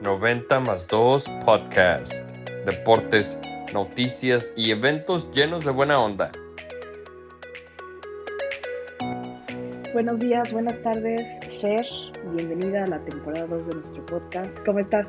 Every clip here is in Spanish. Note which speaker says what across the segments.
Speaker 1: 90 más 2 Podcast. Deportes, noticias y eventos llenos de buena onda.
Speaker 2: Buenos días, buenas tardes, Fer. Bienvenida a la temporada 2 de nuestro podcast. ¿Cómo estás?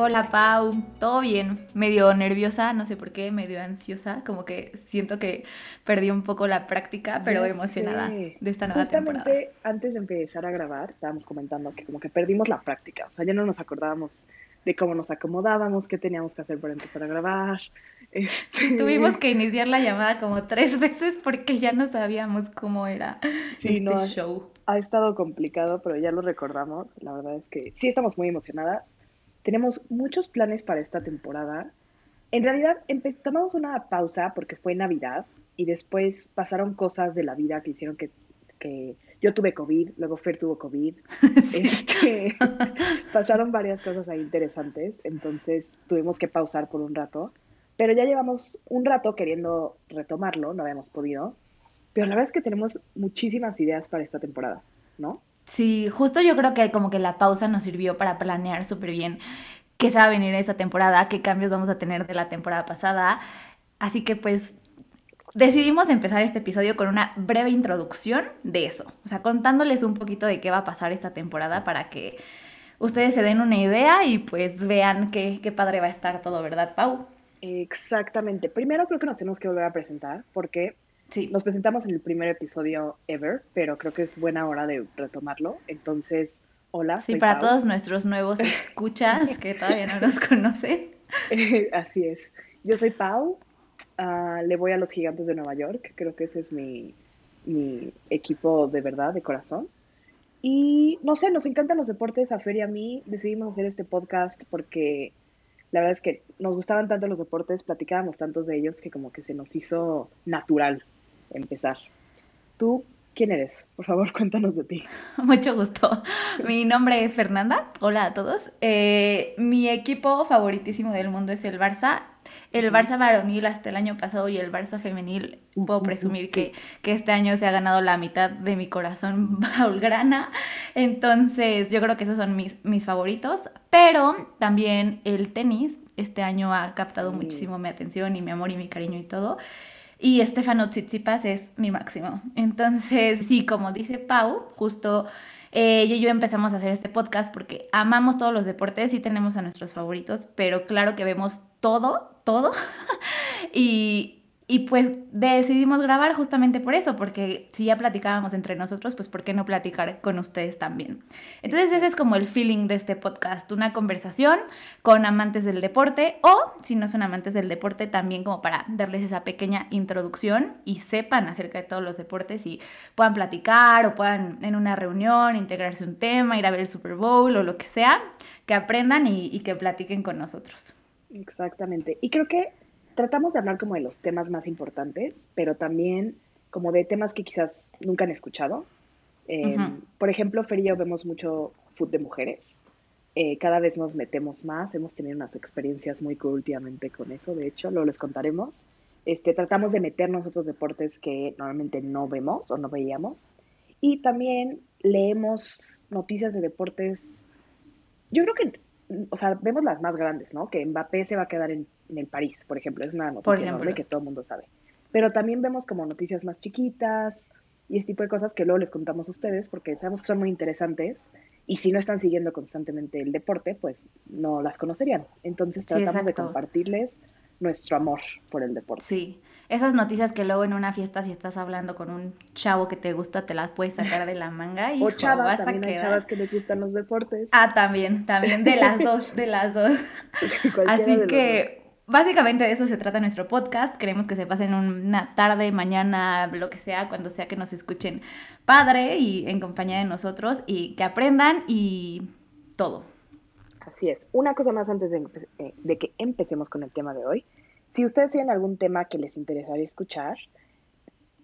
Speaker 3: Hola Pau, todo bien, medio nerviosa, no sé por qué, medio ansiosa, como que siento que perdí un poco la práctica, pero emocionada de esta nueva
Speaker 2: Justamente
Speaker 3: temporada.
Speaker 2: antes de empezar a grabar, estábamos comentando que como que perdimos la práctica, o sea, ya no nos acordábamos de cómo nos acomodábamos, qué teníamos que hacer para empezar a grabar. Este...
Speaker 3: Tuvimos que iniciar la llamada como tres veces porque ya no sabíamos cómo era
Speaker 2: sí,
Speaker 3: este
Speaker 2: no,
Speaker 3: show.
Speaker 2: Ha estado complicado, pero ya lo recordamos. La verdad es que sí estamos muy emocionadas. Tenemos muchos planes para esta temporada. En realidad tomamos una pausa porque fue Navidad y después pasaron cosas de la vida que hicieron que, que yo tuve COVID, luego Fer tuvo COVID. Sí. Este, pasaron varias cosas ahí interesantes, entonces tuvimos que pausar por un rato. Pero ya llevamos un rato queriendo retomarlo, no habíamos podido. Pero la verdad es que tenemos muchísimas ideas para esta temporada, ¿no?
Speaker 3: Sí, justo yo creo que como que la pausa nos sirvió para planear súper bien qué se va a venir esta temporada, qué cambios vamos a tener de la temporada pasada. Así que pues decidimos empezar este episodio con una breve introducción de eso, o sea, contándoles un poquito de qué va a pasar esta temporada para que ustedes se den una idea y pues vean qué, qué padre va a estar todo, ¿verdad, Pau?
Speaker 2: Exactamente. Primero creo que nos tenemos que volver a presentar porque
Speaker 3: Sí.
Speaker 2: Nos presentamos en el primer episodio ever, pero creo que es buena hora de retomarlo. Entonces, hola.
Speaker 3: Sí,
Speaker 2: soy
Speaker 3: para
Speaker 2: Pau.
Speaker 3: todos nuestros nuevos escuchas que todavía no los conocen.
Speaker 2: Así es. Yo soy Pau, uh, le voy a los Gigantes de Nueva York, creo que ese es mi, mi equipo de verdad, de corazón. Y no sé, nos encantan los deportes, a Fer y a mí. Decidimos hacer este podcast porque la verdad es que nos gustaban tanto los deportes, platicábamos tantos de ellos que como que se nos hizo natural empezar. ¿Tú quién eres? Por favor, cuéntanos de ti.
Speaker 3: Mucho gusto. Mi nombre es Fernanda. Hola a todos. Eh, mi equipo favoritísimo del mundo es el Barça. El Barça varonil hasta el año pasado y el Barça femenil, puedo presumir que, que, este año se ha ganado la mitad de mi corazón baulgrana. Entonces, yo creo que esos son mis, mis favoritos. Pero también el tenis este año ha captado sí. muchísimo mi atención y mi amor y mi cariño y todo. Y Estefano Tsitsipas es mi máximo. Entonces, sí, como dice Pau, justo eh, ella y yo empezamos a hacer este podcast porque amamos todos los deportes y tenemos a nuestros favoritos, pero claro que vemos todo, todo. y, y pues decidimos grabar justamente por eso, porque si ya platicábamos entre nosotros, pues ¿por qué no platicar con ustedes también? Entonces ese es como el feeling de este podcast, una conversación con amantes del deporte o si no son amantes del deporte también como para darles esa pequeña introducción y sepan acerca de todos los deportes y puedan platicar o puedan en una reunión integrarse un tema, ir a ver el Super Bowl o lo que sea, que aprendan y, que platiquen con nosotros.
Speaker 2: Exactamente. Y creo que tratamos de hablar como de los temas más importantes, pero también como de temas que quizás nunca han escuchado. Eh, uh -huh. Por ejemplo, Fer y yo vemos mucho food de mujeres. Eh, cada vez nos metemos más, hemos tenido unas experiencias muy cool últimamente con eso, de hecho, luego les contaremos. Este, tratamos de meternos otros deportes que normalmente no vemos o no veíamos. Y también leemos noticias de deportes. Yo creo que, o sea, vemos las más grandes, ¿no? Que Mbappé se va a quedar en en el París, por ejemplo, es una noticia enorme que todo el mundo sabe. Pero también vemos como noticias más chiquitas y ese tipo de cosas que luego les contamos a ustedes porque sabemos que son muy interesantes y si no están siguiendo constantemente el deporte, pues no las conocerían. Entonces tratamos sí, de compartirles nuestro amor por el deporte.
Speaker 3: Sí, esas noticias que luego en una fiesta si estás hablando con un chavo que te gusta te las puedes sacar de la manga y
Speaker 2: o vas también a quedar... hay chavas que les gustan los deportes.
Speaker 3: Ah, también, también de las dos, de las dos. Así que Básicamente de eso se trata nuestro podcast. Queremos que se pasen una tarde, mañana, lo que sea, cuando sea que nos escuchen padre y en compañía de nosotros y que aprendan y todo.
Speaker 2: Así es. Una cosa más antes de, de que empecemos con el tema de hoy. Si ustedes tienen algún tema que les interesaría escuchar,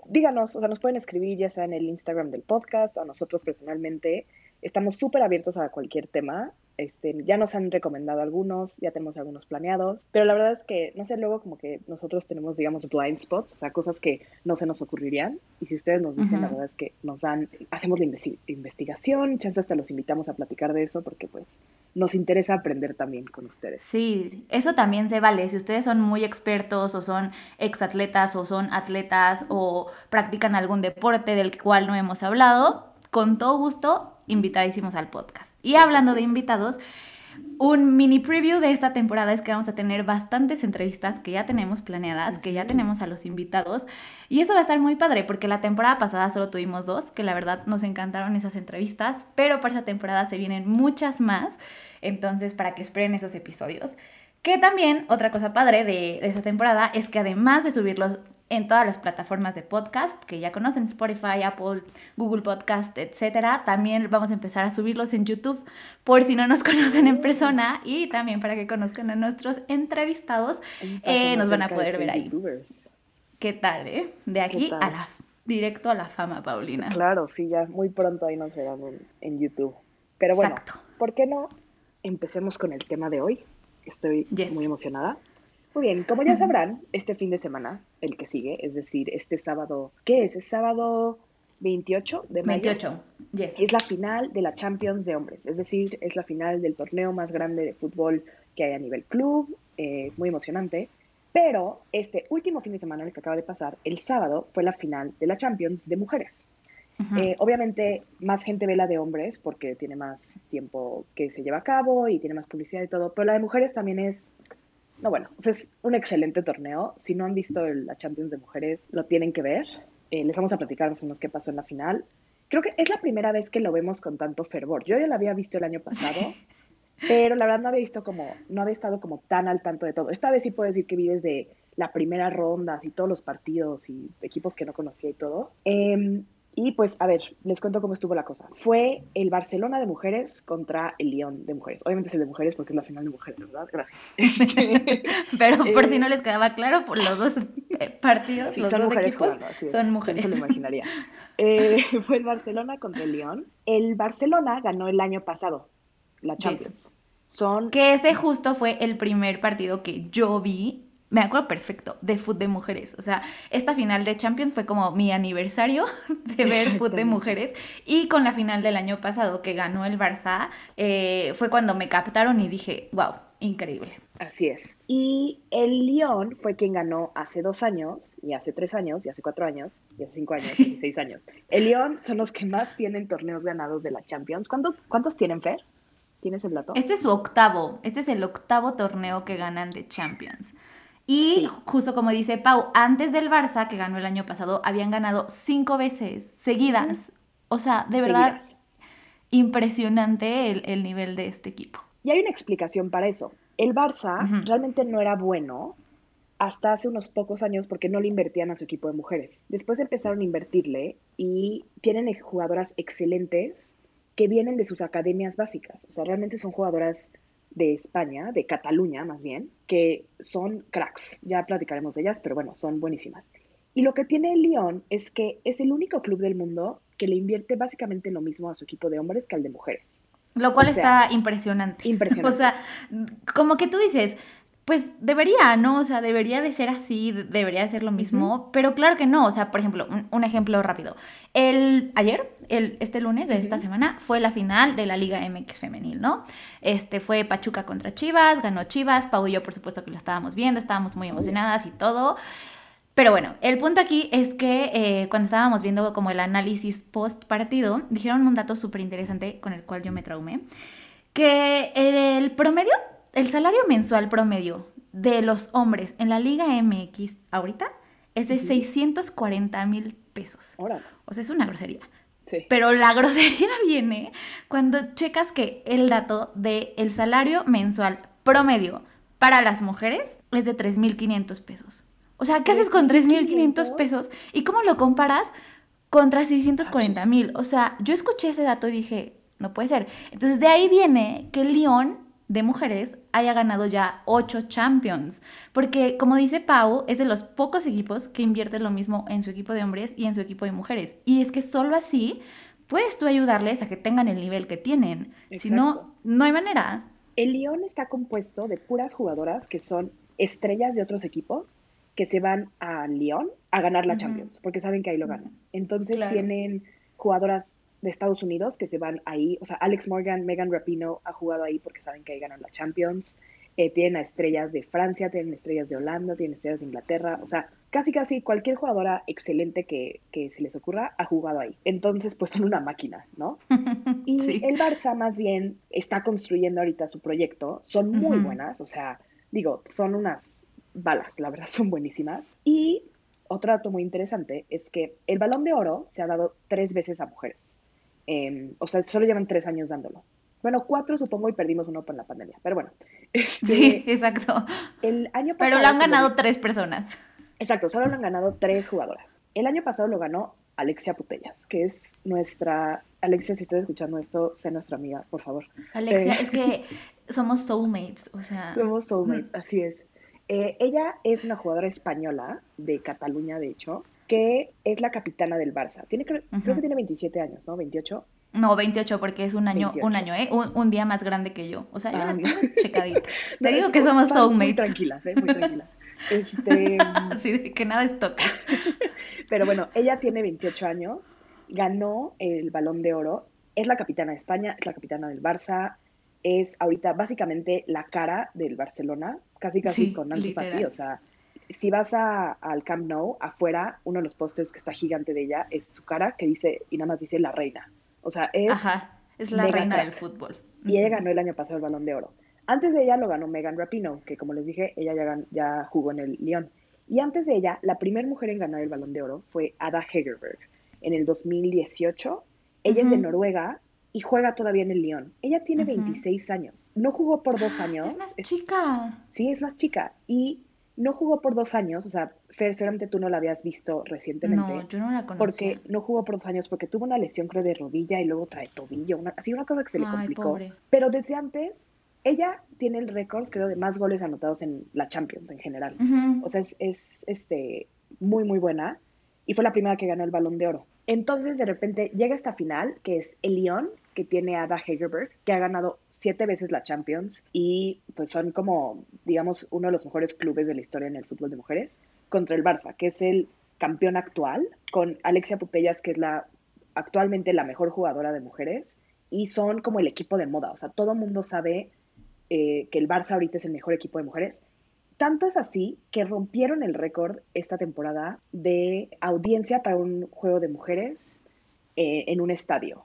Speaker 2: díganos, o sea, nos pueden escribir ya sea en el Instagram del podcast o a nosotros personalmente. Estamos súper abiertos a cualquier tema Este, ya nos han recomendado algunos, ya tenemos algunos planeados, pero la verdad es que, no sé, luego como que nosotros tenemos, digamos, blind spots, o sea, cosas que no se nos ocurrirían. Y si ustedes nos dicen, la verdad es que nos dan, hacemos la investigación, chances hasta los invitamos a platicar de eso, porque pues nos interesa aprender también con ustedes.
Speaker 3: Sí, eso también se vale. Si ustedes son muy expertos o son exatletas o son atletas o practican algún deporte del cual no hemos hablado, con todo gusto, invitadísimos al podcast. Y hablando de invitados, un mini preview de esta temporada es que vamos a tener bastantes entrevistas que ya tenemos planeadas, que ya tenemos a los invitados. Y eso va a estar muy padre porque la temporada pasada solo tuvimos dos, que la verdad nos encantaron esas entrevistas, pero para esa temporada se vienen muchas más. Entonces, para que esperen esos episodios. Que también, otra cosa padre de, de esa temporada es que además de subirlos en todas las plataformas de podcast que ya conocen, Spotify, Apple, Google Podcast, etcétera. También vamos a empezar a subirlos en YouTube por si no nos conocen en persona y también para que conozcan a nuestros entrevistados. Eh, nos van a poder ver ahí. ¿Qué tal, eh? De aquí a la directo a la fama, Paulina.
Speaker 2: Claro, sí, ya muy pronto ahí nos verán en, YouTube. Pero bueno, ¿por qué no empecemos con el tema de hoy? Estoy muy emocionada. Muy bien, como ya sabrán, este fin de semana, el que sigue, es decir, este sábado, ¿qué es? Es sábado 28 de mayo.
Speaker 3: 28, yes.
Speaker 2: Es la final de la Champions de hombres, es decir, es la final del torneo más grande de fútbol que hay a nivel club, es muy emocionante. Pero este último fin de semana, el que acaba de pasar, el sábado, fue la final de la Champions de mujeres. Eh, obviamente, más gente ve la de hombres porque tiene más tiempo que se lleva a cabo y tiene más publicidad y todo, pero la de mujeres también es no, bueno, es un excelente torneo. Si no han visto la Champions de Mujeres, lo tienen que ver. Eh, les vamos a platicar más o menos qué pasó en la final. Creo que es la primera vez que lo vemos con tanto fervor. Yo ya lo había visto el año pasado, pero la verdad no había visto como, no había estado como tan al tanto de todo. Esta vez sí puedo decir que vi desde la primera ronda, así todos los partidos y equipos que no conocía y todo. Eh, y pues, a ver, les cuento cómo estuvo la cosa. Fue el Barcelona de mujeres contra el Lyon de mujeres. Obviamente es el de mujeres porque es la final de mujeres, ¿verdad? Gracias.
Speaker 3: Pero por si no les quedaba claro, por los dos eh, partidos, los dos equipos son mujeres.
Speaker 2: Se lo imaginaría. Eh, fue el Barcelona contra el Lyon. El Barcelona ganó el año pasado la Champions. Son...
Speaker 3: Que ese justo fue el primer partido que yo vi me acuerdo perfecto, de fútbol de mujeres. O sea, esta final de Champions fue como mi aniversario de ver fútbol de mujeres. Y con la final del año pasado que ganó el Barça, eh, fue cuando me captaron y dije, wow, increíble.
Speaker 2: Así es. Y el Lyon fue quien ganó hace dos años, y hace tres años, y hace cuatro años, y hace cinco años, y seis años. El Lyon son los que más tienen torneos ganados de la Champions. ¿Cuántos, cuántos tienen, Fer? ¿Tienes el dato?
Speaker 3: Este es su octavo. Este es el octavo torneo que ganan de Champions. Y justo como dice Pau, antes del Barça, que ganó el año pasado, habían ganado cinco veces seguidas. O sea, de verdad, impresionante el, nivel de este equipo.
Speaker 2: Y hay una explicación para eso. El Barça realmente no era bueno hasta hace unos pocos años porque no le invertían a su equipo de mujeres. Después empezaron a invertirle y tienen jugadoras excelentes que vienen de sus academias básicas. O sea, realmente son jugadoras de España, de Cataluña más bien, que son cracks. Ya platicaremos de ellas, pero bueno, son buenísimas. Y lo que tiene el Lyon es que es el único club del mundo que le invierte básicamente lo mismo a su equipo de hombres que al de mujeres.
Speaker 3: Lo cual está impresionante.
Speaker 2: Impresionante.
Speaker 3: O sea, como que tú dices, pues debería, ¿no? O sea, debería de ser así, debería de ser lo mismo, pero claro que no. O sea, por ejemplo, un, ejemplo rápido. El, ayer, el, este lunes de esta semana, fue la final de la Liga MX femenil, ¿no? Este fue Pachuca contra Chivas, ganó Chivas, Pau y yo por supuesto que lo estábamos viendo, estábamos muy emocionadas y todo. Pero bueno, el punto aquí es que eh, cuando estábamos viendo como el análisis post partido, dijeron un dato súper interesante con el cual yo me traumé, que el promedio el salario mensual promedio de los hombres en la Liga MX ahorita es de 640 mil pesos. O sea, es una grosería. Sí. Pero la grosería viene cuando checas que el dato del el salario mensual promedio para las mujeres es de 3.500 pesos. O sea, ¿qué haces con 3.500 pesos? ¿Y cómo lo comparas contra 640 mil? O sea, yo escuché ese dato y dije, no puede ser. Entonces, de ahí viene que León de mujeres haya ganado ya ocho Champions. Porque, como dice Pau, es de los pocos equipos que invierten lo mismo en su equipo de hombres y en su equipo de mujeres. Y es que solo así puedes tú ayudarles a que tengan el nivel que tienen. Si no, no hay manera.
Speaker 2: El Lyon está compuesto de puras jugadoras que son estrellas de otros equipos que se van a Lyon a ganar la Champions, porque saben que ahí lo ganan. Entonces tienen jugadoras de Estados Unidos que se van ahí, o sea, Alex Morgan, Megan Rapino ha jugado ahí porque saben que ahí ganan la Champions. Eh, tienen a estrellas de Francia, tienen estrellas de Holanda, tienen estrellas de Inglaterra, o sea, casi casi cualquier jugadora excelente que, se les ocurra ha jugado ahí. Entonces, pues son una máquina, ¿no? Y el Barça más bien está construyendo ahorita su proyecto, son muy buenas, o sea, digo, son unas balas, la verdad son buenísimas. Y otro dato muy interesante es que el balón de oro se ha dado tres veces a mujeres. Em, o sea, solo llevan tres años dándolo. Bueno, cuatro supongo y perdimos uno por la pandemia. Pero bueno.
Speaker 3: Este, sí, exacto.
Speaker 2: El año
Speaker 3: pasado. Pero lo han ganado tres personas.
Speaker 2: Exacto, solo lo han ganado tres jugadoras. El año pasado lo ganó Alexia Putellas, que es nuestra. Alexia, si estás escuchando esto, sé nuestra amiga, por favor.
Speaker 3: Alexia, eh, es que somos soulmates, o sea.
Speaker 2: Somos soulmates, mm. así es. Eh, ella es una jugadora española de Cataluña, de hecho, que es la capitana del Barça. Tiene, creo que tiene 27 años, ¿no? 28.
Speaker 3: No, 28 porque es un año, un año, ¿eh? Un, día más grande que yo. O sea, yo ah, checadita. Te digo que somos soulmates. Muy
Speaker 2: tranquilas, ¿eh? Muy tranquilas. Este...
Speaker 3: Así que nada es toque.
Speaker 2: Pero bueno, ella tiene 28 años, ganó el Balón de Oro, es la capitana de España, es la capitana del Barça, es ahorita básicamente la cara del Barcelona, casi casi con Nancy Fati, o sea, si vas a, al Camp Nou, afuera, uno de los pósters que está gigante de ella es su cara que dice, y nada más dice la reina. O sea, es.
Speaker 3: Ajá, es la reina del fútbol.
Speaker 2: Y ella ganó el año pasado el balón de oro. Antes de ella lo ganó Megan Rapino, que como les dije, ella ya, ya jugó en el Lyon. Y antes de ella, la primera mujer en ganar el balón de oro fue Ada Hegerberg en el 2018. Ella es de Noruega y juega todavía en el Lyon. Ella tiene 26 años. No jugó por dos años.
Speaker 3: Es más chica.
Speaker 2: Sí, es más chica. Y no jugó por dos años, o sea, Fer, seguramente tú no la habías visto recientemente.
Speaker 3: No, yo no la conocía.
Speaker 2: Porque no jugó por dos años, porque tuvo una lesión, creo, de rodilla y luego trae tobillo, una, así una cosa que se le complicó. Pero desde antes, ella tiene el récord, creo, de más goles anotados en la Champions en general. O sea, es, es, este, muy, muy buena. Y fue la primera que ganó el Balón de Oro. Entonces, de repente, llega esta final, que es el Lyon, que tiene a Ada Hegerberg, que ha ganado siete veces la Champions y pues son como, digamos, uno de los mejores clubes de la historia en el fútbol de mujeres, contra el Barça, que es el campeón actual, con Alexia Putellas, que es la actualmente la mejor jugadora de mujeres, y son como el equipo de moda, o sea, todo el mundo sabe eh, que el Barça ahorita es el mejor equipo de mujeres. Tanto es así que rompieron el récord esta temporada de audiencia para un juego de mujeres eh, en un estadio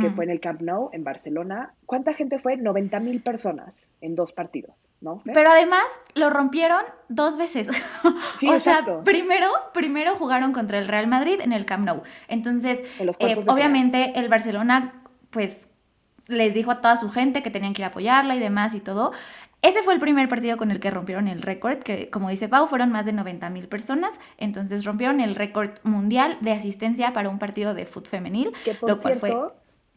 Speaker 2: que fue en el Camp Nou, en Barcelona. ¿Cuánta gente fue? 90 mil personas en dos partidos, ¿no?
Speaker 3: Pero además lo rompieron dos veces. Sí, o sea, primero, primero jugaron contra el Real Madrid en el Camp Nou. Entonces, eh, obviamente el Barcelona, pues, les dijo a toda su gente que tenían que ir a apoyarla y demás y todo. Ese fue el primer partido con el que rompieron el récord, que como dice Pau, fueron más de 90 mil personas, entonces rompieron el récord mundial de asistencia para un partido de fútbol femenil, lo cual fue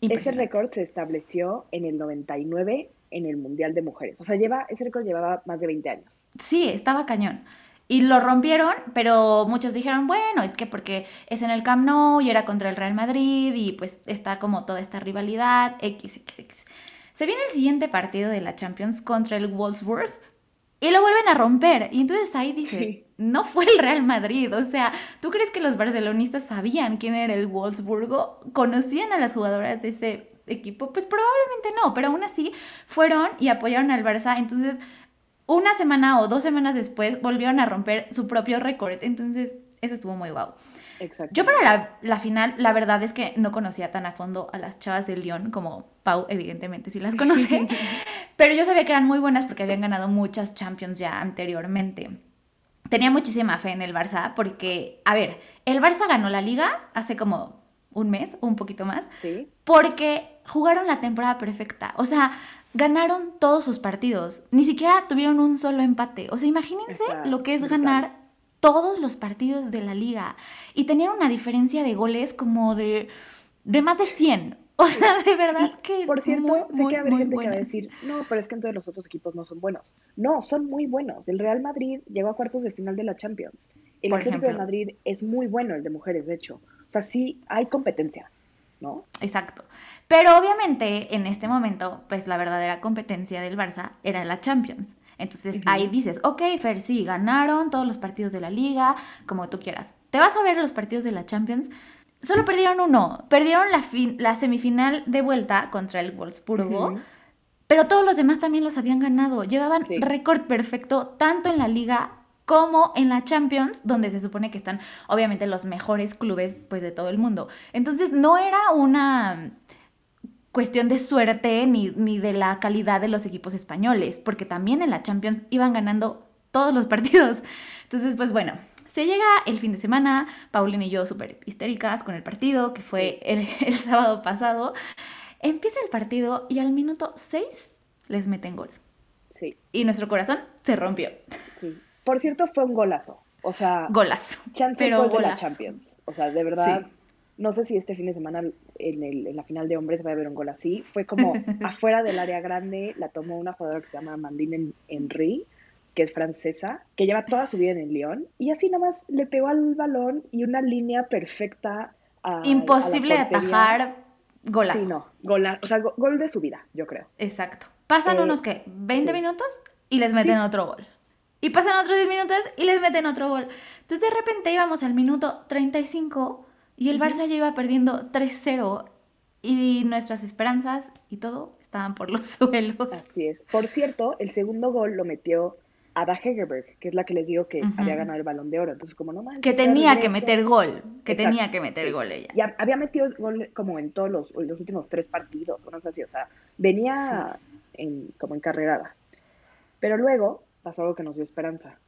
Speaker 2: ese récord se estableció en el 99 en el Mundial de Mujeres. O sea, lleva, ese récord llevaba más de 20 años.
Speaker 3: Sí, estaba cañón. Y lo rompieron, pero muchos dijeron, bueno, es que porque es en el Camp Nou y era contra el Real Madrid y pues está como toda esta rivalidad, XXX. Se viene el siguiente partido de la Champions contra el Wolfsburg y lo vuelven a romper. Y entonces ahí dices, no fue el Real Madrid. O sea, ¿tú crees que los barcelonistas sabían quién era el Wolfsburgo? ¿Conocían a las jugadoras de ese equipo? Pues probablemente no, pero aún así fueron y apoyaron al Barça. Entonces, una semana o dos semanas después volvieron a romper su propio récord. Entonces, eso estuvo muy guau. Exacto. Yo para la, la, final, la verdad es que no conocía tan a fondo a las chavas del Lyon como Pau, evidentemente sí las conoce, pero yo sabía que eran muy buenas porque habían ganado muchas Champions ya anteriormente tenía muchísima fe en el Barça porque, a ver, el Barça ganó la liga hace como un mes o un poquito más.
Speaker 2: Sí.
Speaker 3: Porque jugaron la temporada perfecta. O sea, ganaron todos sus partidos. Ni siquiera tuvieron un solo empate. O sea, imagínense lo que es ganar todos los partidos de la liga. Y tener una diferencia de goles como de, de más de 100. O sea, de verdad que.
Speaker 2: Por cierto, sé que habrá gente que va a decir, no, pero es que entonces los otros equipos no son buenos. No, son muy buenos. El Real Madrid llegó a cuartos de final de la Champions. El Atlético de Madrid es muy bueno, el de mujeres, de hecho. O sea, sí hay competencia. ¿no?
Speaker 3: Exacto. Pero obviamente en este momento, pues la verdadera competencia del Barça era la Champions. Entonces ahí dices, ok, Fer, sí, ganaron todos los partidos de la liga, como tú quieras. Te vas a ver los partidos de la Champions. Solo perdieron uno. Perdieron la, la semifinal de vuelta contra el Wolfsburgo. Pero todos los demás también los habían ganado. Llevaban récord perfecto tanto en la liga como en la Champions, donde se supone que están obviamente los mejores clubes pues de todo el mundo. Entonces no era una cuestión de suerte ni, ni de la calidad de los equipos españoles, porque también en la Champions iban ganando todos los partidos. Entonces, pues bueno, se llega el fin de semana, Paulina y yo súper histéricas con el partido, que fue el, el, sábado pasado. Empieza el partido y al minuto 6 les meten gol.
Speaker 2: Sí.
Speaker 3: Y nuestro corazón se rompió.
Speaker 2: Sí. Por cierto, fue un golazo. O sea,
Speaker 3: golazo.
Speaker 2: Chance pero de la Champions. O sea, de verdad, no sé si este fin de semana en, el, en, la final de hombres va a haber un gol así. Fue como afuera del área grande, la tomó una jugadora que se llama Mandine Henry, que es francesa, que lleva toda su vida en el León, y así nomás le pegó al balón y una línea perfecta a.
Speaker 3: Imposible de atajar, golazo.
Speaker 2: Sí, no, gola, o sea, gol de su vida, yo creo.
Speaker 3: Exacto. Pasan eh, unos que 20 minutos y les meten otro gol. Y pasan otros 10 minutos y les meten otro gol. Entonces de repente íbamos al minuto 35 y el Barça ya iba perdiendo 3-0 y nuestras esperanzas y todo estaban por los suelos.
Speaker 2: Así es. Por cierto, el segundo gol lo metió Ada Hegerberg, que es la que les digo que había ganado el balón de oro. Entonces, como no manches.
Speaker 3: Que tenía que meter gol, que tenía que meter gol ella.
Speaker 2: Y había metido gol como en todos los, los últimos tres partidos, o no sé si, o sea, venía en, como encarrerada. Pero luego pasó algo que nos dio esperanza.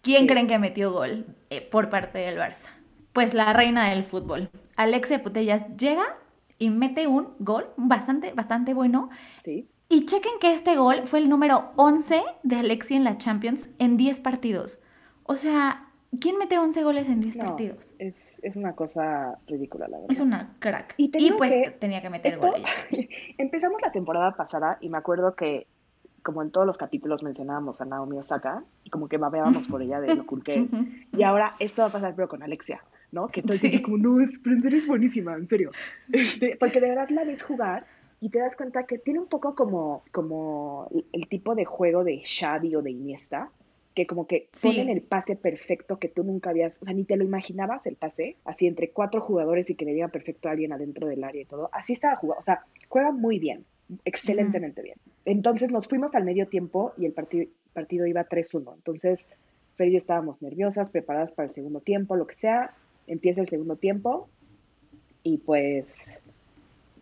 Speaker 3: ¿Quién creen que metió gol eh, por parte del Barça? Pues la reina del fútbol. Alexia Putellas llega y mete un gol bastante, bastante bueno.
Speaker 2: Sí.
Speaker 3: Y chequen que este gol fue el número 11 de Alexia en la Champions en 10 partidos. O sea, ¿quién mete 11 goles en 10 partidos?
Speaker 2: Es, es, una cosa ridícula, la verdad.
Speaker 3: Es una crack. Y, pues tenía que meter gol
Speaker 2: Empezamos la temporada pasada y me acuerdo que como en todos los capítulos mencionábamos a Naomi Osaka, y como que babeábamos por ella de lo cool que es. Y ahora esto va a pasar, pero con Alexia, ¿no? Que todo el tiempo como, no, es, pero en serio es buenísima, en serio. Este, porque de verdad la ves jugar y te das cuenta que tiene un poco como, como el tipo de juego de Xavi o de Iniesta, que como que ponen el pase perfecto que tú nunca habías, o sea, ni te lo imaginabas el pase, así entre cuatro jugadores y que le diga perfecto a alguien adentro del área y todo. Así estaba jugando, o sea, juega muy bien excelentemente bien. Entonces nos fuimos al medio tiempo y el partido, partido iba 3-1. Entonces Fer y yo estábamos nerviosas, preparadas para el segundo tiempo, lo que sea. Empieza el segundo tiempo y pues,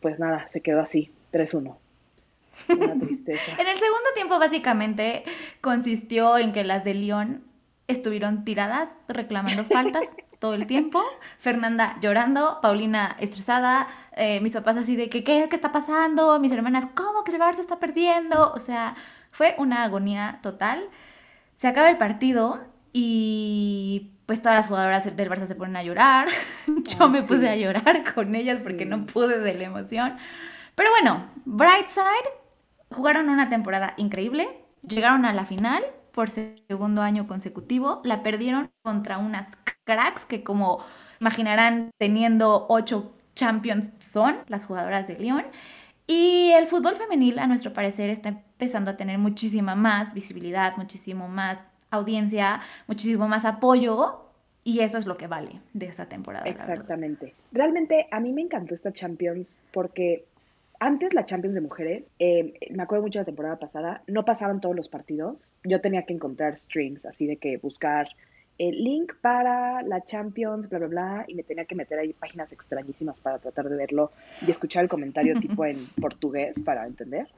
Speaker 2: pues nada, se quedó así, 3-1. Una tristeza.
Speaker 3: en el segundo tiempo básicamente consistió en que las de León estuvieron tiradas reclamando faltas todo el tiempo. Fernanda llorando, Paulina estresada, eh, mis papás así de que, ¿qué, ¿qué está pasando? Mis hermanas, ¿cómo que el Barça está perdiendo? O sea, fue una agonía total. Se acaba el partido y pues todas las jugadoras del Barça se ponen a llorar. Yo me puse a llorar con ellas porque no pude de la emoción. Pero bueno, Brightside jugaron una temporada increíble, llegaron a la final por segundo año consecutivo, la perdieron contra unas cracks que como imaginarán teniendo ocho champions son las jugadoras de Lyon. Y el fútbol femenil, a nuestro parecer, está empezando a tener muchísima más visibilidad, muchísimo más audiencia, muchísimo más apoyo. Y eso es lo que vale de esta temporada.
Speaker 2: Exactamente. Realmente a mí me encantó esta Champions porque antes la Champions de mujeres, eh, me acuerdo mucho de la temporada pasada, no pasaban todos los partidos. Yo tenía que encontrar streams, así de que buscar el link para la Champions, bla, bla, bla, y me tenía que meter ahí páginas extrañísimas para tratar de verlo y escuchar el comentario tipo en portugués para entender.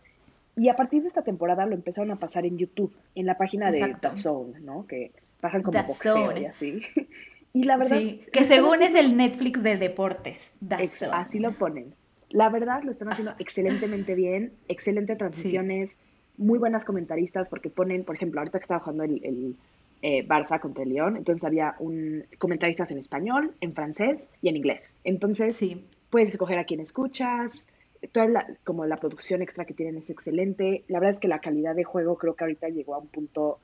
Speaker 2: Y a partir de esta temporada lo empezaron a pasar en YouTube, en la página de The Zone, ¿no? Que pasan como boxeo y así. Y la verdad... Sí,
Speaker 3: que según es el Netflix de deportes.
Speaker 2: Así lo ponen. La verdad lo están haciendo excelentemente bien, excelentes transiciones, muy buenas comentaristas porque ponen, por ejemplo, ahorita que estaba jugando el eh, Barça contra el León, entonces había un comentaristas en español, en francés y en inglés. Entonces, sí. puedes escoger a quién escuchas, toda la, como la producción extra que tienen es excelente. La verdad es que la calidad de juego creo que ahorita llegó a un punto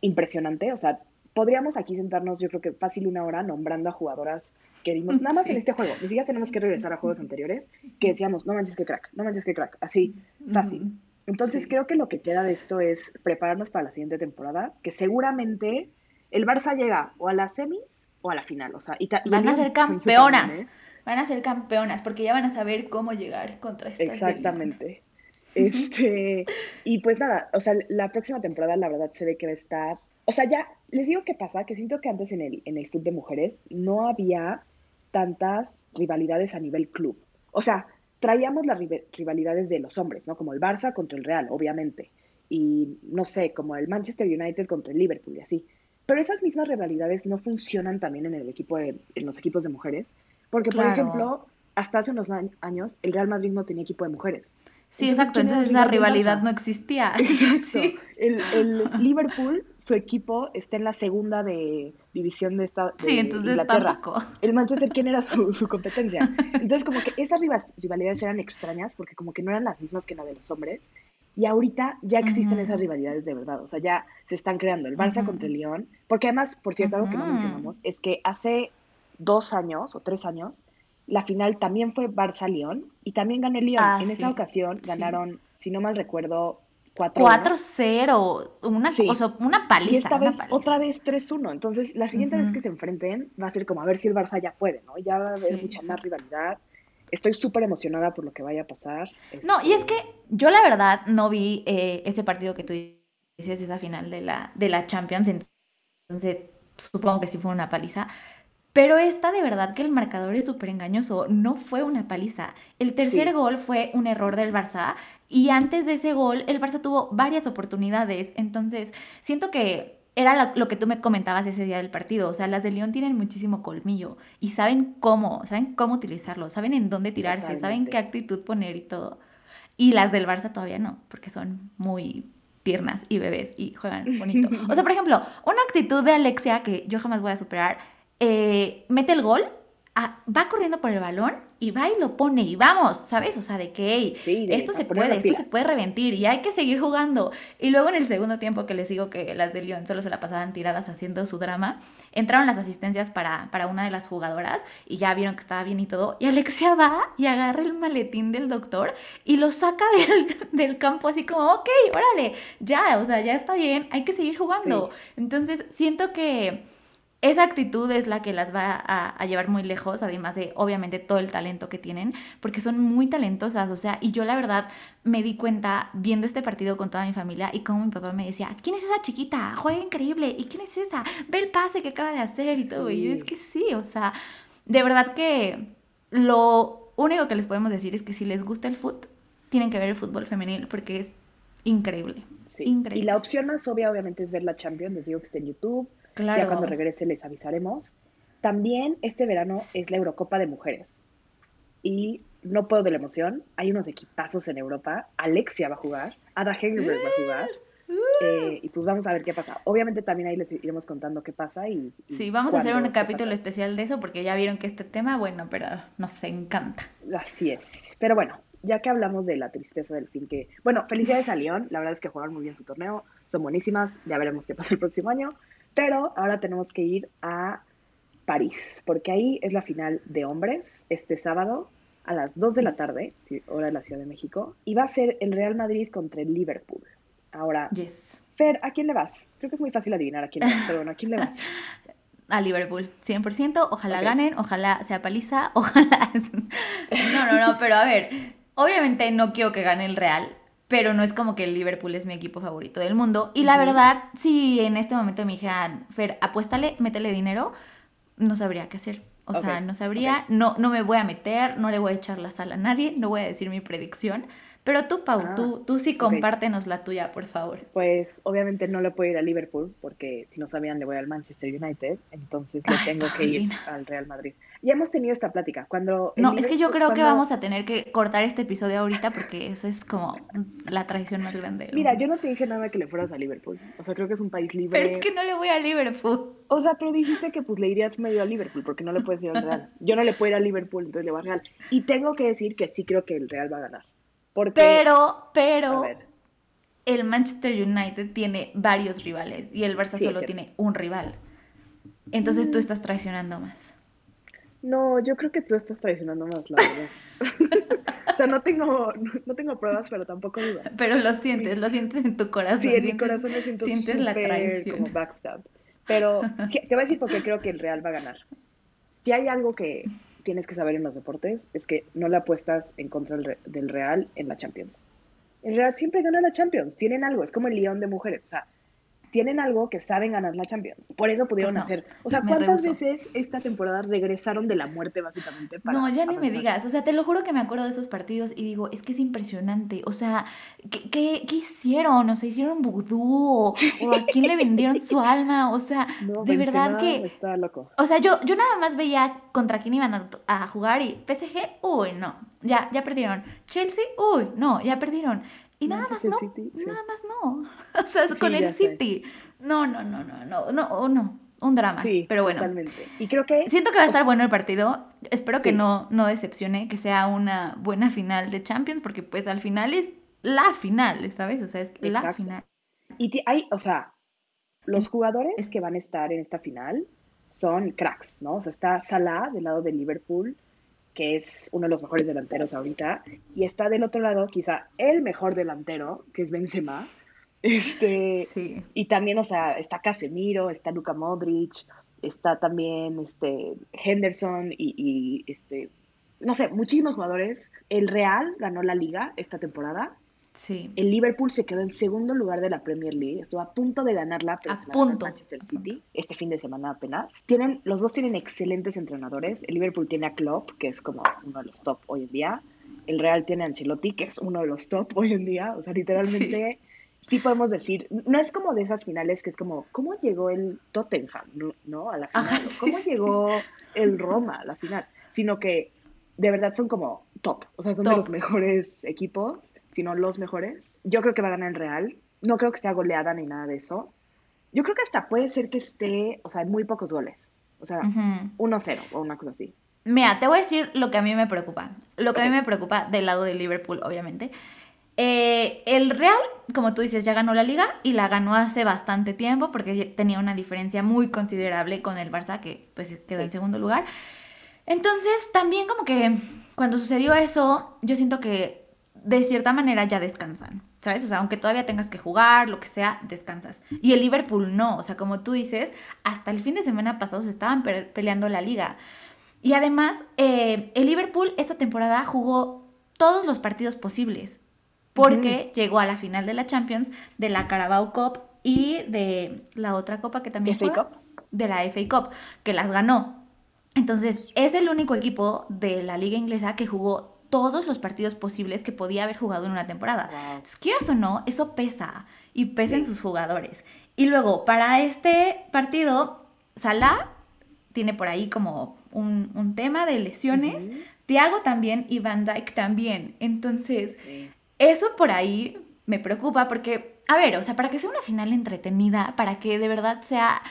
Speaker 2: impresionante, o sea, podríamos aquí sentarnos, yo creo que fácil una hora, nombrando a jugadoras que vimos nada más en este juego. Ni siquiera tenemos que regresar a juegos anteriores que decíamos, no manches que crack, no manches que crack, así, fácil. Entonces creo que lo que queda de esto es prepararnos para la siguiente temporada, que seguramente el Barça llega o a las semis o a la final. O sea, y,
Speaker 3: van a ser campeonas. ¿eh? Van a ser campeonas porque ya van a saber cómo llegar contra estas.
Speaker 2: Exactamente. Este, y pues nada, o sea, la próxima temporada la verdad se ve que va a estar. O sea, ya les digo qué pasa, que siento que antes en el, en el fútbol de mujeres no había tantas rivalidades a nivel club. O sea, traíamos las rivalidades de los hombres, ¿no? Como el Barça contra el Real, obviamente. Y no sé, como el Manchester United contra el Liverpool y así. Pero esas mismas rivalidades no funcionan también en el equipo de, en los equipos de mujeres, porque por ejemplo, hasta hace unos años el Real Madrid no tenía equipo de mujeres.
Speaker 3: Sí, exacto, entonces esa rivalidad no existía.
Speaker 2: Exacto. El, Liverpool, su equipo está en la segunda de división de, esta, de
Speaker 3: sí, entonces
Speaker 2: Inglaterra. El Manchester, ¿quién era su, su, competencia? Entonces como que esas rivalidades eran extrañas porque como que no eran las mismas que la de los hombres. Y ahorita ya existen esas rivalidades de verdad, o sea, ya se están creando el Barça contra el Lyon, porque además, por cierto, algo que no mencionamos es que hace dos años o tres años, la final también fue Barça-Lyon y también ganó el Lyon. Ah, en esa ocasión ganaron, si no mal recuerdo,
Speaker 3: 4-0, una, una paliza. Y
Speaker 2: esta vez, otra vez 3-1. Entonces, la siguiente vez que se enfrenten va a ser como a ver si el Barça ya puede, ¿no? Ya va a haber mucha más rivalidad estoy súper emocionada por lo que vaya a pasar.
Speaker 3: No, y es este que yo la verdad no vi eh, ese partido que tú dices, esa final de la, de la Champions, entonces supongo que sí fue una paliza. Pero esta de verdad que el marcador es súper engañoso, no fue una paliza. El tercer gol fue un error del Barça y antes de ese gol el Barça tuvo varias oportunidades. Entonces siento que era lo que tú me comentabas ese día del partido. O sea, las de León tienen muchísimo colmillo y saben cómo, saben cómo utilizarlo, saben en dónde tirarse, saben qué actitud poner y todo. Y las del Barça todavía no, porque son muy tiernas y bebés y juegan bonito. O sea, por ejemplo, una actitud de Alexia que yo jamás voy a superar, eh, mete el gol va corriendo por el balón y va y lo pone y vamos, ¿sabes? O sea, de que esto se puede, esto se puede reventir y hay que seguir jugando. Y luego en el segundo tiempo que les digo que las de León solo se la pasaban tiradas haciendo su drama, entraron las asistencias para, para una de las jugadoras y ya vieron que estaba bien y todo. Y Alexia va y agarra el maletín del doctor y lo saca del, del campo así como, ok, órale, ya, o sea, ya está bien, hay que seguir jugando. Entonces, siento que esa actitud es la que las va a, llevar muy lejos, además de obviamente todo el talento que tienen, porque son muy talentosas, o sea, y yo la verdad me di cuenta viendo este partido con toda mi familia y como mi papá me decía, ¿quién es esa chiquita? Juega increíble, ¿y quién es esa? Ve el pase que acaba de hacer y todo, y yo es que sí, o sea, de verdad que lo único que les podemos decir es que si les gusta el fútbol, tienen que ver el fútbol femenil porque es increíble. Sí. Increíble.
Speaker 2: Y la opción más obvia obviamente es ver la Champions, les digo que está en YouTube Claro. Ya cuando regrese les avisaremos. También este verano es la Eurocopa de Mujeres. Y no puedo de la emoción. Hay unos equipazos en Europa. Alexia va a jugar. Ada Hegerberg va a jugar. Eh, y pues vamos a ver qué pasa. Obviamente también ahí les iremos contando qué pasa y...
Speaker 3: sí, vamos a hacer un capítulo especial de eso porque ya vieron que este tema, bueno, pero nos encanta.
Speaker 2: Así es. Pero bueno, ya que hablamos de la tristeza del fin que... Bueno, felicidades a León. La verdad es que jugaron muy bien su torneo. Son buenísimas. Ya veremos qué pasa el próximo año. Pero ahora tenemos que ir a París, porque ahí es la final de hombres este sábado a las 2 de la tarde, hora de la Ciudad de México, y va a ser el Real Madrid contra el Liverpool. Ahora,
Speaker 3: yes.
Speaker 2: Fer, ¿a quién le vas? Creo que es muy fácil adivinar a quién le vas, pero bueno, ¿a quién le vas?
Speaker 3: A Liverpool, 100%, ojalá ganen, ojalá sea paliza, ojalá... no, no, no, pero a ver, obviamente no quiero que gane el Real, pero no es como que el Liverpool es mi equipo favorito del mundo. Y la verdad, si en este momento me dijeran, Fer, apuéstale, métele dinero, no sabría qué hacer. O sea, no sabría, no, no me voy a meter, no le voy a echar la sal a nadie, no voy a decir mi predicción. Pero tú, Pau, tú, ah, tú sí compártenos la tuya, por favor.
Speaker 2: Pues obviamente no le puedo ir a Liverpool, porque si no sabían, le voy al Manchester United, entonces le tengo que ir al Real Madrid. Ya hemos tenido esta plática. Cuando
Speaker 3: no, es que yo creo que vamos a tener que cortar este episodio ahorita porque eso es como la traición más grande.
Speaker 2: Mira, yo no te dije nada que le fueras a Liverpool. O sea, creo que es un país libre.
Speaker 3: Pero es que no le voy a Liverpool.
Speaker 2: O sea, pero dijiste que pues le irías medio a Liverpool porque no le puedes ir al Real. Yo no le puedo ir a Liverpool, entonces le voy al Real. Y tengo que decir que sí creo que el Real va a ganar.
Speaker 3: Pero, pero, el Manchester United tiene varios rivales y el Barça solo tiene un rival. Entonces tú estás traicionando más.
Speaker 2: No, yo creo que tú estás traicionando más, la verdad. o sea, no tengo, no tengo pruebas, pero tampoco dudas.
Speaker 3: Pero lo sientes, lo sientes en tu corazón.
Speaker 2: Sí, en mi corazón me siento sientes la traición. como backstab. Pero te voy a decir porque creo que el Real va a ganar. Si hay algo que tienes que saber en los deportes, es que no le apuestas en contra del Real en la Champions. El Real siempre gana la Champions, tienen algo, es como el León de mujeres. O sea, tienen algo que saben ganar la Champions. Por eso pudieron pues hacer. O sea, ¿cuántas veces esta temporada regresaron de la muerte básicamente para
Speaker 3: No, ya ni me digas. O sea, te lo juro que me acuerdo de esos partidos y digo, es que es impresionante. O sea, ¿qué, qué, qué hicieron? O sea, hicieron vudú o, a quién le vendieron su alma. O sea, de verdad que.
Speaker 2: Está loco.
Speaker 3: O sea, yo, yo nada más veía contra quién iban a, a jugar y PSG, uy, no. Ya, ya perdieron. Chelsea, uy, no, ya perdieron. Y nada más no, nada más no. O sea, con el City. No, no, no, no, no, no, no. Un drama. Sí, pero bueno.
Speaker 2: Totalmente. Y creo que.
Speaker 3: Siento que va a estar bueno el partido. Espero que no, no decepcione, que sea una buena final de Champions, porque pues al final es la final, ¿sabes? O sea, es la final.
Speaker 2: Y hay, o sea, los jugadores que van a estar en esta final son cracks, ¿no? O sea, está Salah del lado de Liverpool, que es uno de los mejores delanteros ahorita, y está del otro lado quizá el mejor delantero, que es Benzema. Este, Y también, o sea, está Casemiro, está Luka Modric, está también este, Henderson y, y este, no sé, muchísimos jugadores. El Real ganó la liga esta temporada
Speaker 3: Sí.
Speaker 2: El Liverpool se quedó en segundo lugar de la Premier League, estuvo a punto de ganarla, pero
Speaker 3: a punto.
Speaker 2: Manchester City este fin de semana apenas. Tienen, los dos tienen excelentes entrenadores. El Liverpool tiene a Klopp, que es como uno de los top hoy en día. El Real tiene a Ancelotti, que es uno de los top hoy en día. O sea, literalmente sí, podemos decir, no es como de esas finales que es como, ¿cómo llegó el Tottenham, no? A la final. ¿Cómo llegó el Roma a la final? Sino que de verdad son como top, o sea, son de los mejores equipos, si no los mejores. Yo creo que va a ganar el Real. No creo que sea goleada ni nada de eso. Yo creo que hasta puede ser que esté, o sea, en muy pocos goles. O sea, 1-0 o una cosa así.
Speaker 3: Mira, te voy a decir lo que a mí me preocupa. Lo que a mí me preocupa del lado de Liverpool, obviamente. Eh, el Real, como tú dices, ya ganó la liga y la ganó hace bastante tiempo porque tenía una diferencia muy considerable con el Barça, que pues quedó en segundo lugar. Entonces, también como que cuando sucedió eso, yo siento que de cierta manera ya descansan, ¿sabes? O sea, aunque todavía tengas que jugar, lo que sea, descansas. Y el Liverpool no, o sea, como tú dices, hasta el fin de semana pasado se estaban peleando la liga. Y además, eh, el Liverpool esta temporada jugó todos los partidos posibles, porque llegó a la final de la Champions, de la Carabao Cup y de la otra copa que también
Speaker 2: fue, Cup.
Speaker 3: de la FA Cup, que las ganó. Entonces, es el único equipo de la liga inglesa que jugó todos los partidos posibles que podía haber jugado en una temporada. Entonces, quieras o no, eso pesa y pesa en sus jugadores. Y luego, para este partido, Salah tiene por ahí como un, tema de lesiones. Thiago también y Van Dyke también. Entonces, eso por ahí me preocupa porque, a ver, o sea, para que sea una final entretenida, para que de verdad sea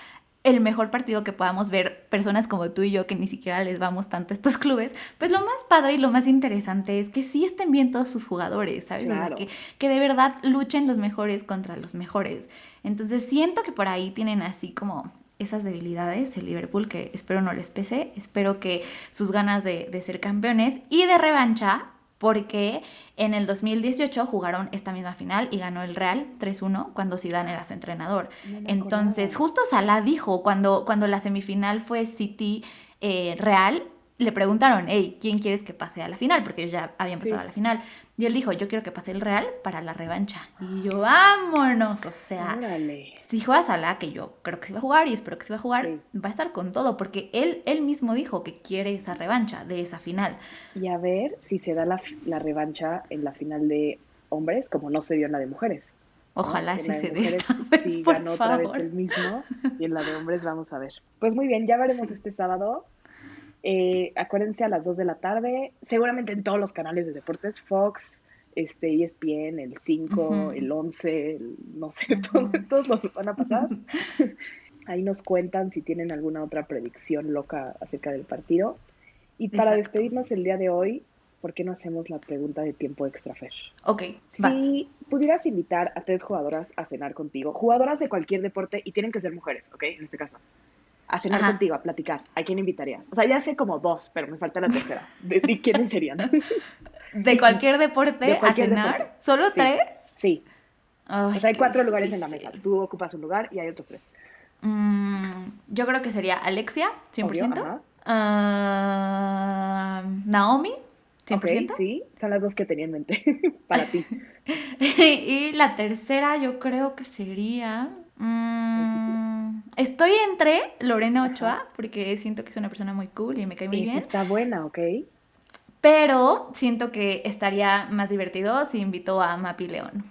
Speaker 3: el mejor partido que podamos ver personas como tú y yo que ni siquiera les vamos tanto a estos clubes, pues lo más padre y lo más interesante es que sí estén bien todos sus jugadores, ¿sabes? que, que de verdad luchen los mejores contra los mejores. Entonces siento que por ahí tienen así como esas debilidades el Liverpool que espero no les pese, espero que sus ganas de, de ser campeones y de revancha porque en el 2018 jugaron esta misma final y ganó el Real 3-1 cuando Zidane era su entrenador. Entonces, justo Salah dijo cuando, cuando la semifinal fue City eh, Real, le preguntaron, hey, ¿quién quieres que pase a la final? Porque ellos ya habían pasado a la final. Y él dijo, yo quiero que pase el Real para la revancha. Y yo, vámonos, o sea, si juega Salah, que yo creo que se va a jugar y espero que se va a jugar, va a estar con todo, porque él, él mismo dijo que quiere esa revancha de esa final.
Speaker 2: Y a ver si se da la, la revancha en la final de hombres, como no se dio en la de mujeres.
Speaker 3: Ojalá sí se dé
Speaker 2: sí, ganó otra vez el mismo y en la de hombres vamos a ver. Pues muy bien, ya veremos este sábado eh, acuérdense a las 2 de la tarde, seguramente en todos los canales de deportes, Fox, este, ESPN, el 5, el 11, no sé, todos los van a pasar. Ahí nos cuentan si tienen alguna otra predicción loca acerca del partido. Y para despedirnos el día de hoy, ¿por qué no hacemos la pregunta de tiempo extra, Fer?
Speaker 3: Ok.
Speaker 2: Si pudieras invitar a tres jugadoras a cenar contigo, jugadoras de cualquier deporte y tienen que ser mujeres, ¿ok? En este caso. A cenar
Speaker 3: Ajá.
Speaker 2: contigo, a platicar, ¿a quién invitarías? O sea, ya sé como dos, pero me falta la tercera. ¿De, de quiénes serían?
Speaker 3: De cualquier deporte
Speaker 2: De cualquier
Speaker 3: a cenar.
Speaker 2: deporte.
Speaker 3: ¿Solo
Speaker 2: Sí.
Speaker 3: tres?
Speaker 2: Sí,
Speaker 3: Ay,
Speaker 2: o sea, hay cuatro lugares en la mesa. Tú ocupas un lugar y hay otros tres.
Speaker 3: Mm, yo creo que sería Alexia, 100%.
Speaker 2: Obvio, ajá.
Speaker 3: Ah, Naomi, 100%.
Speaker 2: Ok, sí, son las dos que tenía en mente para ti.
Speaker 3: y la tercera yo creo que sería... mm, estoy entre Lorena Ochoa, porque siento que es una persona muy cool y me cae muy bien.
Speaker 2: está buena, ¿ok?
Speaker 3: Pero siento que estaría más divertido si invito a Mapi León.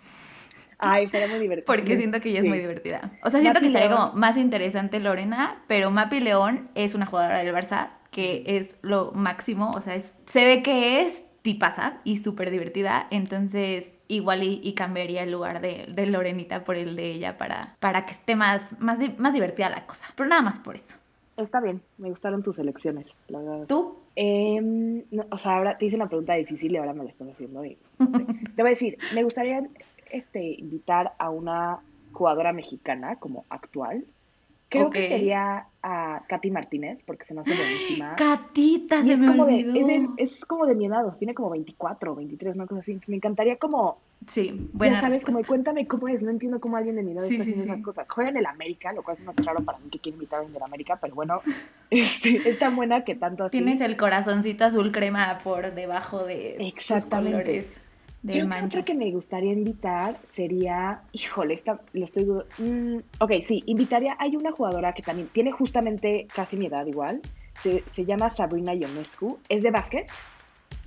Speaker 2: Ay, estaría muy divertido.
Speaker 3: Porque siento que ella es muy divertida. O sea, siento
Speaker 2: Mapi
Speaker 3: que estaría
Speaker 2: León.
Speaker 3: como más interesante Lorena, pero Mapi León es una jugadora del Barça que es lo máximo. O sea, es, se ve que es tipaza y súper divertida. Entonces, igual y, y cambiaría el lugar de, de Lorenita por el de ella para, para que esté más, más, más divertida la cosa. Pero nada más por eso.
Speaker 2: Está bien, me gustaron tus elecciones, la verdad.
Speaker 3: ¿Tú?
Speaker 2: Em, no, o sea, ahora te hice una pregunta difícil y ahora me la estás haciendo. y no sé. Te voy a decir, me gustaría este, invitar a una jugadora mexicana como actual. Creo que sería a Katy Martínez, porque se me hace buenísima.
Speaker 3: Catita, se
Speaker 2: es
Speaker 3: me
Speaker 2: como, de,
Speaker 3: olvidó.
Speaker 2: es, de, es como de mi edad, tiene como 24, 23, una cosa así. Me encantaría como,
Speaker 3: Sí, buena
Speaker 2: ya sabes,
Speaker 3: respuesta.
Speaker 2: como cuéntame cómo es, no entiendo cómo alguien de mi edad
Speaker 3: Sí,
Speaker 2: está
Speaker 3: sí,
Speaker 2: haciendo
Speaker 3: sí.
Speaker 2: esas cosas. Juega en el América, lo cual es más raro para mí que quiera invitar a alguien del América, pero bueno, este, es tan buena que tanto así.
Speaker 3: Tienes el corazoncito azul crema por debajo de tus
Speaker 2: Exactamente.
Speaker 3: colores del
Speaker 2: Creo que me gustaría invitar sería, híjole, esta lo estoy dudando. Mm, ok, sí, invitaría, hay una jugadora que también tiene justamente casi mi edad igual, se, se llama Sabrina Ionescu, es de básquet,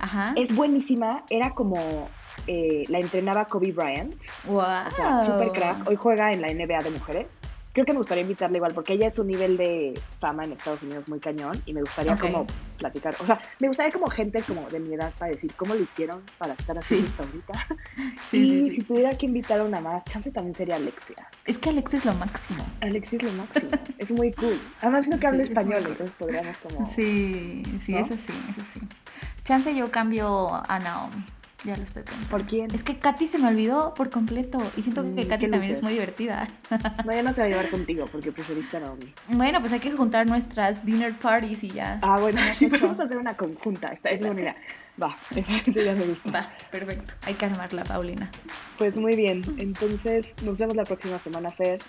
Speaker 3: Ajá.
Speaker 2: es buenísima, era como, eh, la entrenaba Kobe Bryant,
Speaker 3: Wow.
Speaker 2: o sea, super crack, hoy juega en la NBA de mujeres. Creo que me gustaría invitarla igual, porque ella es un nivel de fama en Estados Unidos muy cañón y me gustaría como platicar, o sea, me gustaría como gente como de mi edad para decir cómo lo hicieron para estar así
Speaker 3: Sí.
Speaker 2: ahorita.
Speaker 3: Sí,
Speaker 2: y
Speaker 3: sí,
Speaker 2: si tuviera que invitar a una más, chance también sería Alexia.
Speaker 3: Es que Alex es lo máximo.
Speaker 2: Alexia es lo máximo, es muy cool. Además no que
Speaker 3: es muy
Speaker 2: español,
Speaker 3: cool.
Speaker 2: entonces podríamos como...
Speaker 3: Sí, sí,
Speaker 2: ¿No?
Speaker 3: eso sí, eso sí. Chance yo cambio a Naomi. Ya lo estoy pensando.
Speaker 2: ¿Por quién?
Speaker 3: Es que Katy se me olvidó por completo. Y siento que
Speaker 2: Mm,
Speaker 3: Katy también es muy divertida.
Speaker 2: No, ya no se va a llevar contigo porque preferiste a Naomi.
Speaker 3: Bueno, pues hay que juntar nuestras dinner parties y ya.
Speaker 2: Ah, bueno, sí, podemos hacer una conjunta, esta es buena idea. Va, eso ya me gusta.
Speaker 3: Va, perfecto. Hay que armarla, Paulina.
Speaker 2: Pues muy bien, entonces nos vemos la próxima semana, Fer.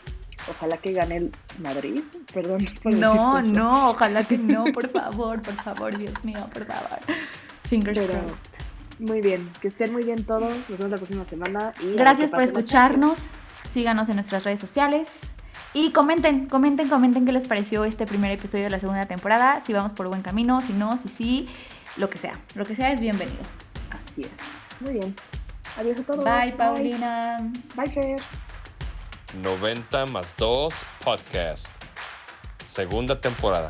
Speaker 2: Ojalá que gane el Madrid. Perdón por
Speaker 3: No, no, ojalá que no, por favor, por favor, Dios mío, por favor. Fingers
Speaker 2: Pero
Speaker 3: crossed.
Speaker 2: Muy bien, que estén muy bien todos. Nos vemos la próxima semana. Y
Speaker 3: Gracias por escucharnos. Síganos en nuestras redes sociales. Y comenten, comenten, comenten qué les pareció este primer episodio de la segunda temporada. Si vamos por buen camino, si no, si sí, lo que sea. Lo que sea es bienvenido.
Speaker 2: Así es. Muy bien. Adiós a todos.
Speaker 3: Bye, Paulina.
Speaker 2: Bye, Fer.
Speaker 1: 90 más 2 podcast. Segunda temporada.